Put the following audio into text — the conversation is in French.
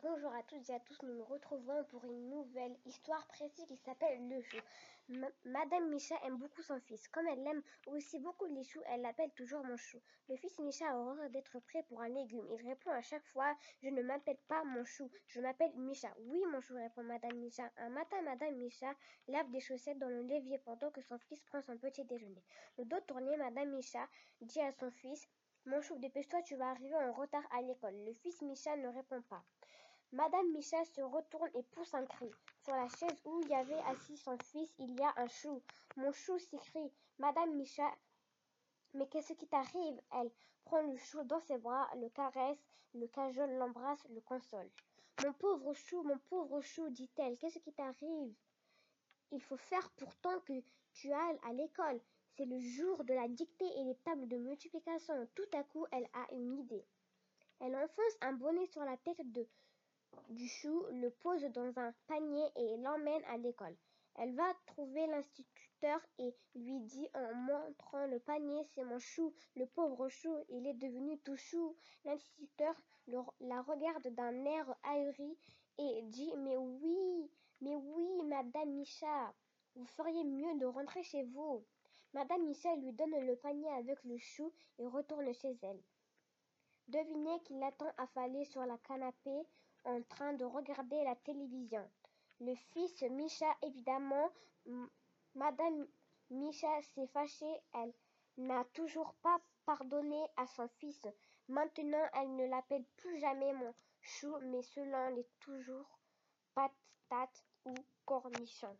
Bonjour à toutes et à tous, nous nous retrouvons pour une nouvelle histoire précise qui s'appelle Le Chou. Madame Micha aime beaucoup son fils. Comme elle aime aussi beaucoup les choux, elle l'appelle toujours mon chou. Le fils Micha a horreur d'être prêt pour un légume. Il répond à chaque fois Je ne m'appelle pas mon chou, je m'appelle Micha. Oui, mon chou, répond Madame Micha. Un matin, Madame Micha lave des chaussettes dans le levier pendant que son fils prend son petit déjeuner. Le dos tourné, Madame Micha dit à son fils mon chou, dépêche-toi, tu vas arriver en retard à l'école. Le fils Micha ne répond pas. Madame Micha se retourne et pousse un cri. Sur la chaise où il y avait assis son fils, il y a un chou. Mon chou s'écrie. Madame Micha, mais qu'est-ce qui t'arrive? Elle prend le chou dans ses bras, le caresse, le cajole, l'embrasse, le console. Mon pauvre chou, mon pauvre chou, dit-elle, qu'est-ce qui t'arrive? Il faut faire pourtant que tu ailles à l'école. C'est le jour de la dictée et des tables de multiplication. Tout à coup, elle a une idée. Elle enfonce un bonnet sur la tête de du chou, le pose dans un panier et l'emmène à l'école. Elle va trouver l'instituteur et lui dit en montrant le panier C'est mon chou, le pauvre chou, il est devenu tout chou. L'instituteur la regarde d'un air ahuri et dit Mais oui, mais oui, madame Micha, vous feriez mieux de rentrer chez vous. Madame Micha lui donne le panier avec le chou et retourne chez elle. Devinez qu'il l'attend affalé sur la canapé en train de regarder la télévision. Le fils Micha, évidemment, Madame Micha s'est fâchée. Elle n'a toujours pas pardonné à son fils. Maintenant, elle ne l'appelle plus jamais mon chou, mais selon les toujours patate ou cornichon.